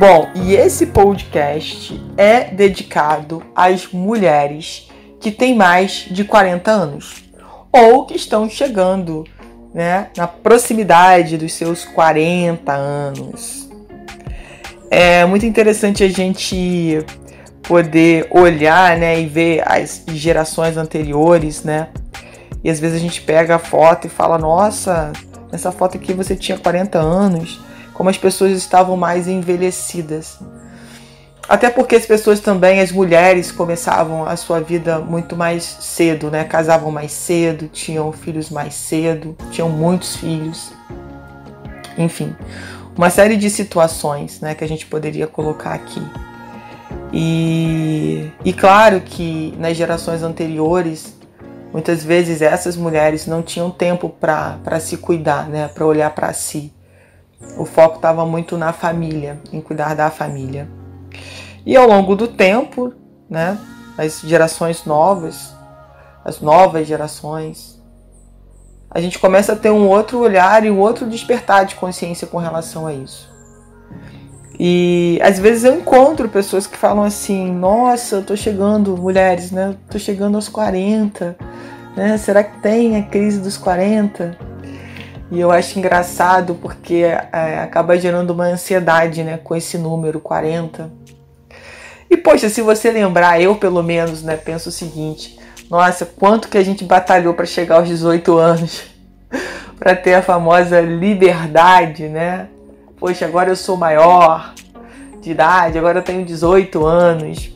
Bom, e esse podcast é dedicado às mulheres que têm mais de 40 anos ou que estão chegando né, na proximidade dos seus 40 anos. É muito interessante a gente poder olhar né, e ver as gerações anteriores, né? E às vezes a gente pega a foto e fala: Nossa, nessa foto aqui você tinha 40 anos como as pessoas estavam mais envelhecidas. Até porque as pessoas também, as mulheres, começavam a sua vida muito mais cedo, né? Casavam mais cedo, tinham filhos mais cedo, tinham muitos filhos. Enfim, uma série de situações né, que a gente poderia colocar aqui. E, e claro que nas gerações anteriores, muitas vezes essas mulheres não tinham tempo para se cuidar, né, para olhar para si o foco estava muito na família, em cuidar da família. E ao longo do tempo, né, as gerações novas, as novas gerações, a gente começa a ter um outro olhar e um outro despertar de consciência com relação a isso. E às vezes eu encontro pessoas que falam assim: "Nossa, eu tô chegando, mulheres, né? Tô chegando aos 40, né? Será que tem a crise dos 40?" E eu acho engraçado porque é, acaba gerando uma ansiedade né, com esse número 40. E poxa, se você lembrar, eu pelo menos né, penso o seguinte: nossa, quanto que a gente batalhou para chegar aos 18 anos, para ter a famosa liberdade, né? Poxa, agora eu sou maior de idade, agora eu tenho 18 anos.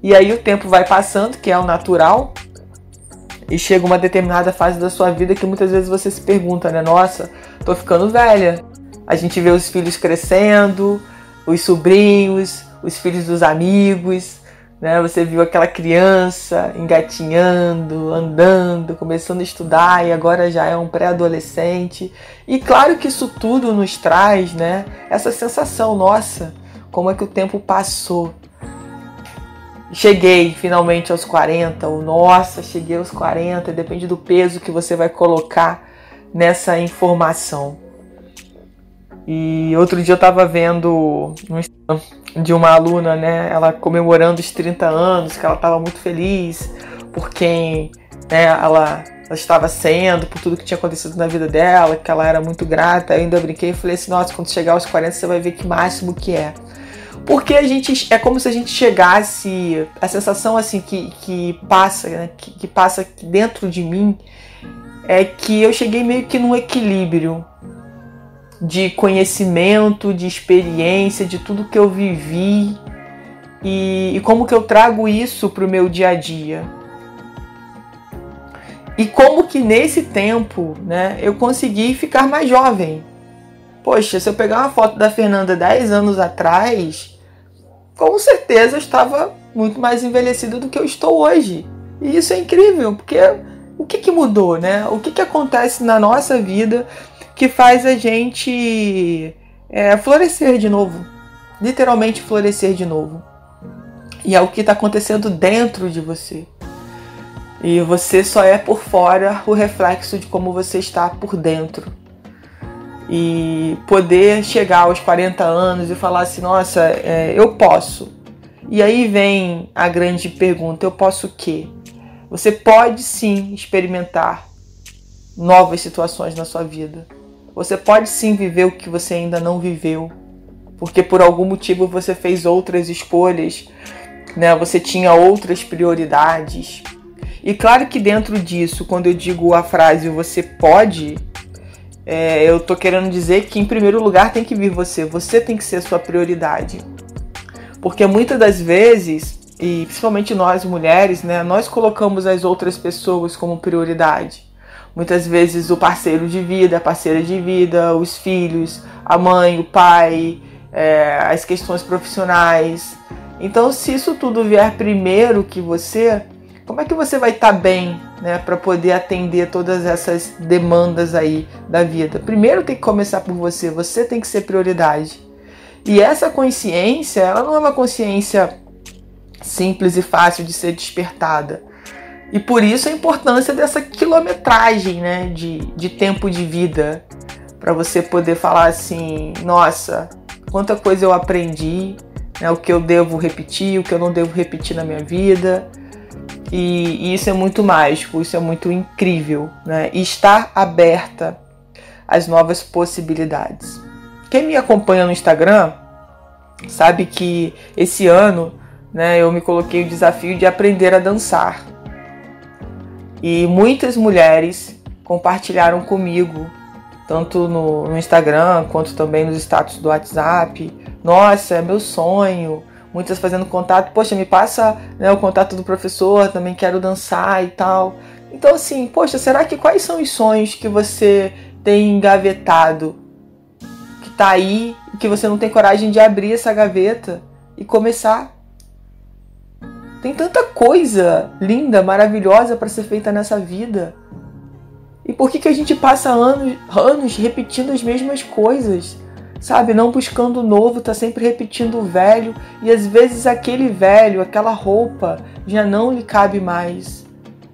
E aí o tempo vai passando, que é o natural, e chega uma determinada fase da sua vida que muitas vezes você se pergunta, né? Nossa, tô ficando velha. A gente vê os filhos crescendo, os sobrinhos, os filhos dos amigos, né? Você viu aquela criança engatinhando, andando, começando a estudar e agora já é um pré-adolescente. E claro que isso tudo nos traz, né? Essa sensação, nossa, como é que o tempo passou cheguei finalmente aos 40, ou nossa, cheguei aos 40, depende do peso que você vai colocar nessa informação. E outro dia eu estava vendo de uma aluna, né, ela comemorando os 30 anos, que ela estava muito feliz por quem né, ela, ela estava sendo, por tudo que tinha acontecido na vida dela, que ela era muito grata. Eu ainda brinquei e falei assim: nossa, quando chegar aos 40 você vai ver que máximo que é. Porque a gente é como se a gente chegasse a sensação assim que, que passa, né, que, que passa dentro de mim é que eu cheguei meio que num equilíbrio de conhecimento, de experiência, de tudo que eu vivi e, e como que eu trago isso para o meu dia a dia. E como que nesse tempo, né, eu consegui ficar mais jovem. Poxa, se eu pegar uma foto da Fernanda 10 anos atrás, com certeza eu estava muito mais envelhecido do que eu estou hoje. E isso é incrível, porque o que, que mudou, né? O que, que acontece na nossa vida que faz a gente é, florescer de novo? Literalmente florescer de novo. E é o que está acontecendo dentro de você. E você só é por fora o reflexo de como você está por dentro e poder chegar aos 40 anos e falar assim: nossa, é, eu posso. E aí vem a grande pergunta: eu posso o quê? Você pode sim experimentar novas situações na sua vida. Você pode sim viver o que você ainda não viveu, porque por algum motivo você fez outras escolhas, né? Você tinha outras prioridades. E claro que dentro disso, quando eu digo a frase você pode, é, eu tô querendo dizer que em primeiro lugar tem que vir você, você tem que ser a sua prioridade. Porque muitas das vezes, e principalmente nós mulheres, né, nós colocamos as outras pessoas como prioridade. muitas vezes o parceiro de vida, a parceira de vida, os filhos, a mãe, o pai, é, as questões profissionais. Então, se isso tudo vier primeiro que você, como é que você vai estar tá bem, né, para poder atender todas essas demandas aí da vida? Primeiro tem que começar por você, você tem que ser prioridade. E essa consciência, ela não é uma consciência simples e fácil de ser despertada. E por isso a importância dessa quilometragem né, de, de tempo de vida. Para você poder falar assim: nossa, quanta coisa eu aprendi, né, o que eu devo repetir, o que eu não devo repetir na minha vida. E, isso é muito mágico, isso é muito incrível. Né? E estar aberta às novas possibilidades. Quem me acompanha no Instagram sabe que esse ano né, eu me coloquei o desafio de aprender a dançar. E muitas mulheres compartilharam comigo, tanto no, no Instagram quanto também nos status do WhatsApp. Nossa, é meu sonho. Muitas fazendo contato, poxa, me passa né, o contato do professor, também quero dançar e tal. Então, assim, poxa, será que quais são os sonhos que você tem engavetado? Que tá aí que você não tem coragem de abrir essa gaveta e começar tem tanta coisa linda, maravilhosa para ser feita nessa vida. E por que, que a gente passa anos, anos repetindo as mesmas coisas? Sabe, não buscando o novo, tá sempre repetindo o velho, e às vezes aquele velho, aquela roupa já não lhe cabe mais.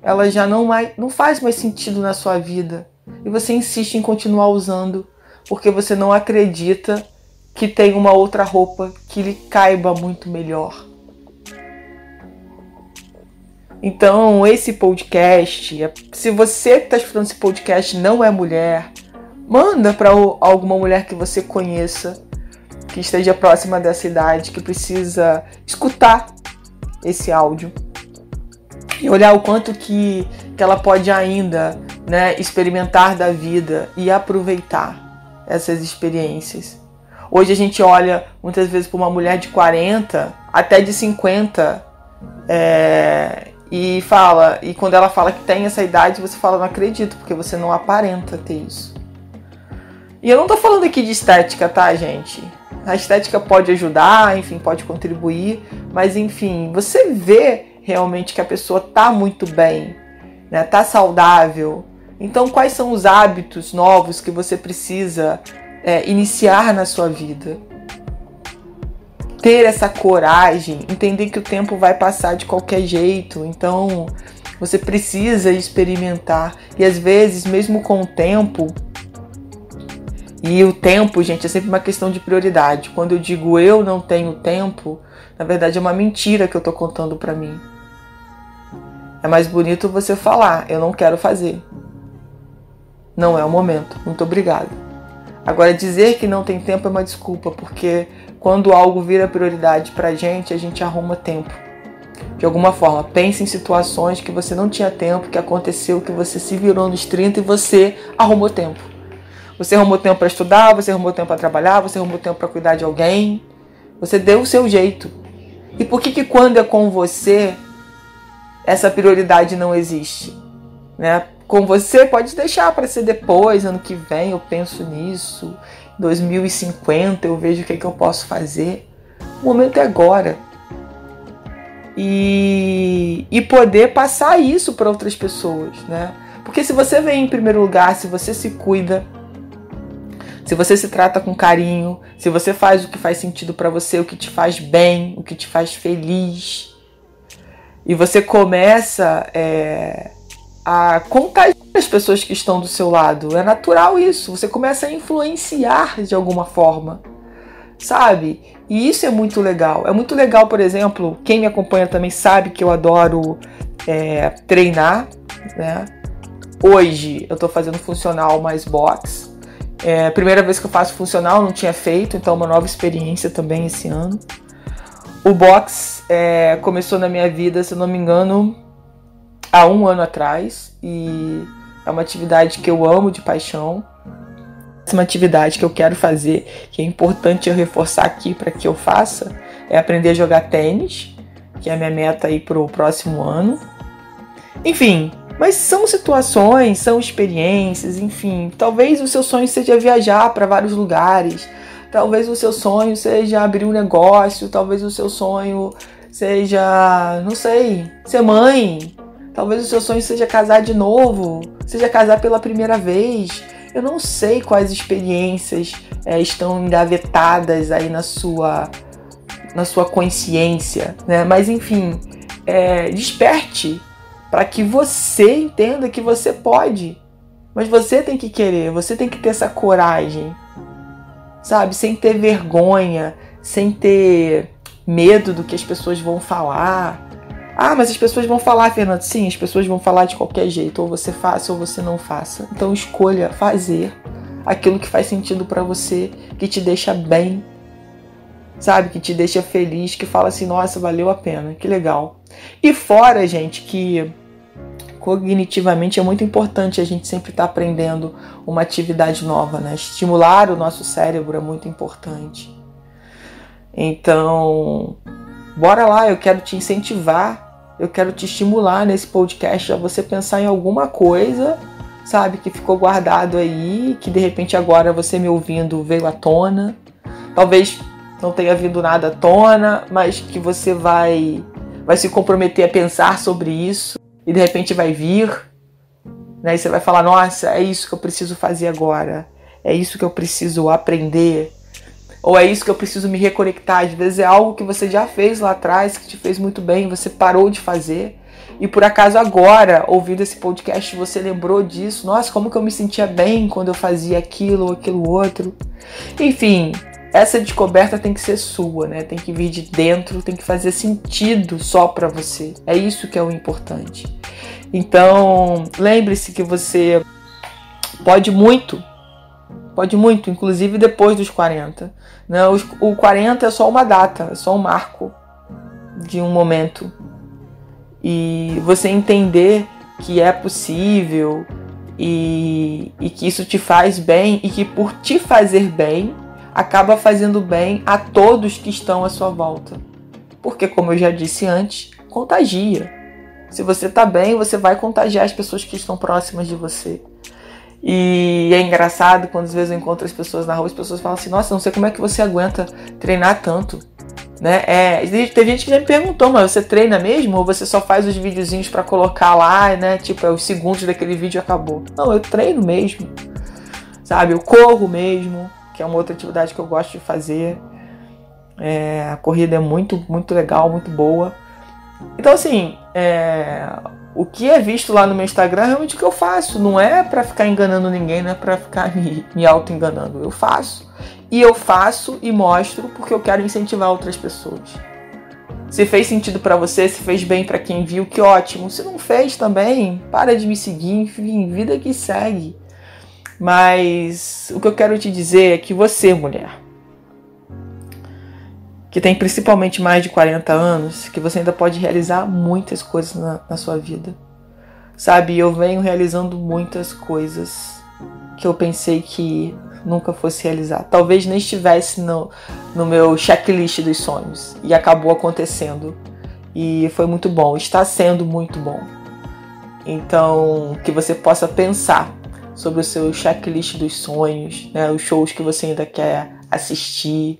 Ela já não mais não faz mais sentido na sua vida. E você insiste em continuar usando porque você não acredita que tem uma outra roupa que lhe caiba muito melhor. Então, esse podcast, é, se você que está escutando esse podcast não é mulher, manda para alguma mulher que você conheça, que esteja próxima dessa idade, que precisa escutar esse áudio e olhar o quanto que, que ela pode ainda né, experimentar da vida e aproveitar essas experiências. Hoje a gente olha muitas vezes para uma mulher de 40 até de 50 é, e fala, e quando ela fala que tem essa idade, você fala, não acredito, porque você não aparenta ter isso. E eu não tô falando aqui de estética, tá, gente? A estética pode ajudar, enfim, pode contribuir, mas enfim, você vê realmente que a pessoa tá muito bem, né? Tá saudável. Então, quais são os hábitos novos que você precisa é, iniciar na sua vida? ter essa coragem, entender que o tempo vai passar de qualquer jeito, então você precisa experimentar e às vezes, mesmo com o tempo, e o tempo, gente, é sempre uma questão de prioridade. Quando eu digo eu não tenho tempo, na verdade é uma mentira que eu tô contando para mim. É mais bonito você falar, eu não quero fazer. Não é o momento. Muito obrigado. Agora dizer que não tem tempo é uma desculpa, porque quando algo vira prioridade pra gente, a gente arruma tempo. De alguma forma, pense em situações que você não tinha tempo, que aconteceu, que você se virou nos 30 e você arrumou tempo. Você arrumou tempo para estudar, você arrumou tempo para trabalhar, você arrumou tempo para cuidar de alguém. Você deu o seu jeito. E por que que quando é com você essa prioridade não existe, né? Com você pode deixar para ser depois, ano que vem eu penso nisso. 2050 eu vejo o que, é que eu posso fazer. O momento é agora. E, e poder passar isso para outras pessoas, né? Porque se você vem em primeiro lugar, se você se cuida, se você se trata com carinho, se você faz o que faz sentido para você, o que te faz bem, o que te faz feliz, e você começa é, a contagiar as pessoas que estão do seu lado. É natural isso. Você começa a influenciar de alguma forma, sabe? E isso é muito legal. É muito legal, por exemplo, quem me acompanha também sabe que eu adoro é, treinar, né? Hoje eu tô fazendo funcional mais box. É, primeira vez que eu faço funcional, não tinha feito, então uma nova experiência também esse ano. O box é, começou na minha vida, se não me engano, há um ano atrás e é uma atividade que eu amo de paixão. É uma atividade que eu quero fazer, que é importante eu reforçar aqui para que eu faça, é aprender a jogar tênis, que é a minha meta aí para o próximo ano. Enfim, Mas são situações, são experiências, enfim. Talvez o seu sonho seja viajar para vários lugares. Talvez o seu sonho seja abrir um negócio. Talvez o seu sonho seja, não sei, ser mãe. Talvez o seu sonho seja casar de novo, seja casar pela primeira vez. Eu não sei quais experiências é, estão engavetadas aí na sua na sua consciência, né? Mas enfim, é, desperte para que você entenda que você pode. Mas você tem que querer, você tem que ter essa coragem, sabe? Sem ter vergonha, sem ter medo do que as pessoas vão falar. Ah, mas as pessoas vão falar, Fernando. Sim, as pessoas vão falar de qualquer jeito. Ou você faça ou você não faça. Então escolha fazer aquilo que faz sentido para você, que te deixa bem, sabe? Que te deixa feliz, que fala assim: nossa, valeu a pena, que legal. E fora, gente, que cognitivamente é muito importante a gente sempre estar tá aprendendo uma atividade nova, né? Estimular o nosso cérebro é muito importante. Então, bora lá, eu quero te incentivar, eu quero te estimular nesse podcast a você pensar em alguma coisa, sabe, que ficou guardado aí, que de repente agora você me ouvindo veio à tona. Talvez não tenha vindo nada à tona, mas que você vai vai se comprometer a pensar sobre isso e de repente vai vir, né? E você vai falar: nossa, é isso que eu preciso fazer agora, é isso que eu preciso aprender, ou é isso que eu preciso me reconectar. Às vezes é algo que você já fez lá atrás, que te fez muito bem, você parou de fazer. E por acaso agora, ouvindo esse podcast, você lembrou disso. Nossa, como que eu me sentia bem quando eu fazia aquilo ou aquilo outro. Enfim, essa descoberta tem que ser sua, né? Tem que vir de dentro, tem que fazer sentido só para você. É isso que é o importante. Então, lembre-se que você pode muito, pode muito, inclusive depois dos 40. Né? O 40 é só uma data, é só um marco de um momento. E você entender que é possível e, e que isso te faz bem e que por te fazer bem, acaba fazendo bem a todos que estão à sua volta. Porque, como eu já disse antes, contagia. Se você tá bem, você vai contagiar as pessoas que estão próximas de você. E é engraçado quando às vezes eu encontro as pessoas na rua, as pessoas falam assim: Nossa, não sei como é que você aguenta treinar tanto. Né? É, tem gente que já me perguntou, mas você treina mesmo ou você só faz os videozinhos para colocar lá, né? Tipo, é os segundos daquele vídeo acabou. Não, eu treino mesmo. Sabe? Eu corro mesmo que é uma outra atividade que eu gosto de fazer. É, a corrida é muito, muito legal, muito boa. Então, assim, é, o que é visto lá no meu Instagram é realmente o que eu faço. Não é para ficar enganando ninguém, não é para ficar me, me auto-enganando. Eu faço. E eu faço e mostro porque eu quero incentivar outras pessoas. Se fez sentido para você, se fez bem para quem viu, que ótimo. Se não fez também, para de me seguir, enfim, vida que segue. Mas o que eu quero te dizer é que você, mulher, que tem principalmente mais de 40 anos, que você ainda pode realizar muitas coisas na, na sua vida. Sabe, eu venho realizando muitas coisas que eu pensei que nunca fosse realizar. Talvez nem estivesse no, no meu checklist dos sonhos. E acabou acontecendo. E foi muito bom, está sendo muito bom. Então, que você possa pensar sobre o seu checklist dos sonhos, né, os shows que você ainda quer assistir.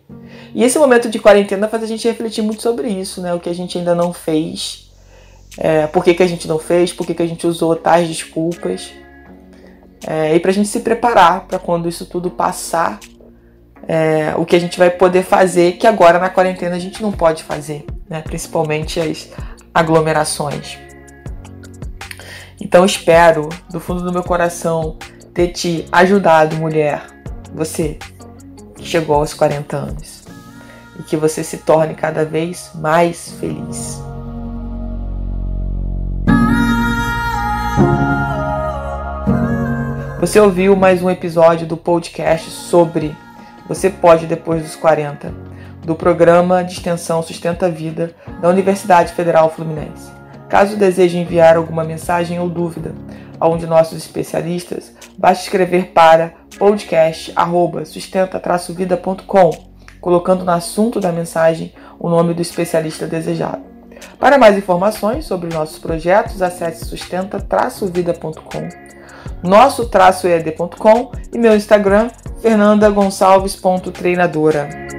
E esse momento de quarentena faz a gente refletir muito sobre isso, né, o que a gente ainda não fez, é, por que, que a gente não fez, por que, que a gente usou tais desculpas. É, e para a gente se preparar para quando isso tudo passar, é, o que a gente vai poder fazer que agora na quarentena a gente não pode fazer, né, principalmente as aglomerações. Então espero, do fundo do meu coração, ter te ajudado, mulher, você que chegou aos 40 anos, e que você se torne cada vez mais feliz. Você ouviu mais um episódio do podcast sobre Você Pode Depois dos 40, do programa de extensão Sustenta a Vida da Universidade Federal Fluminense. Caso deseje enviar alguma mensagem ou dúvida a um de nossos especialistas, basta escrever para podcast@sustenta-vida.com, colocando no assunto da mensagem o nome do especialista desejado. Para mais informações sobre nossos projetos, acesse sustenta-vida.com, nosso-ead.com e meu Instagram, fernandagonçalves.treinadora.